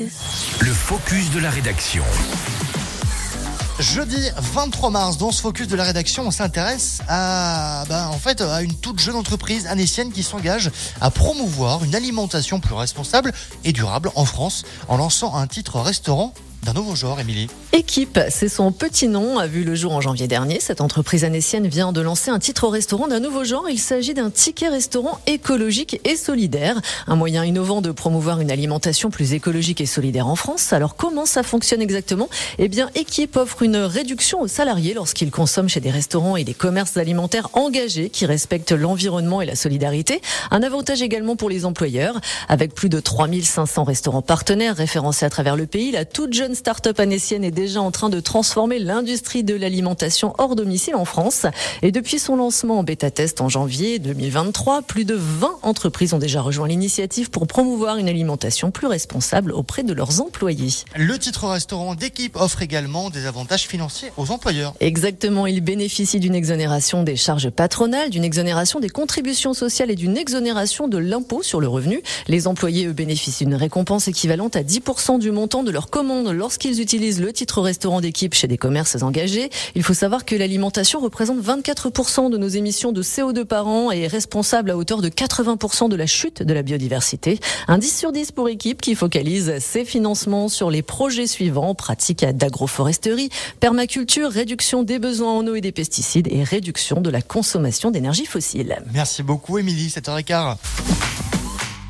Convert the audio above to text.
Le focus de la rédaction. Jeudi 23 mars, dans ce focus de la rédaction, on s'intéresse à, ben, en fait, à une toute jeune entreprise anécienne qui s'engage à promouvoir une alimentation plus responsable et durable en France en lançant un titre restaurant d'un nouveau genre, Émilie. Équipe, c'est son petit nom, a vu le jour en janvier dernier. Cette entreprise anécienne vient de lancer un titre au restaurant d'un nouveau genre. Il s'agit d'un ticket restaurant écologique et solidaire. Un moyen innovant de promouvoir une alimentation plus écologique et solidaire en France. Alors comment ça fonctionne exactement? Eh bien, Équipe offre une réduction aux salariés lorsqu'ils consomment chez des restaurants et des commerces alimentaires engagés qui respectent l'environnement et la solidarité. Un avantage également pour les employeurs. Avec plus de 3500 restaurants partenaires référencés à travers le pays, la toute jeune start-up anécienne est déjà en train de transformer l'industrie de l'alimentation hors domicile en France. Et depuis son lancement en bêta-test en janvier 2023, plus de 20 entreprises ont déjà rejoint l'initiative pour promouvoir une alimentation plus responsable auprès de leurs employés. Le titre restaurant d'équipe offre également des avantages financiers aux employeurs. Exactement, il bénéficie d'une exonération des charges patronales, d'une exonération des contributions sociales et d'une exonération de l'impôt sur le revenu. Les employés eux, bénéficient d'une récompense équivalente à 10% du montant de leur commande lorsqu'ils utilisent le titre restaurant d'équipe chez des commerces engagés. Il faut savoir que l'alimentation représente 24% de nos émissions de CO2 par an et est responsable à hauteur de 80% de la chute de la biodiversité. Un 10 sur 10 pour équipe qui focalise ses financements sur les projets suivants, pratique d'agroforesterie, permaculture, réduction des besoins en eau et des pesticides et réduction de la consommation d'énergie fossile. Merci beaucoup Émilie, 7h15.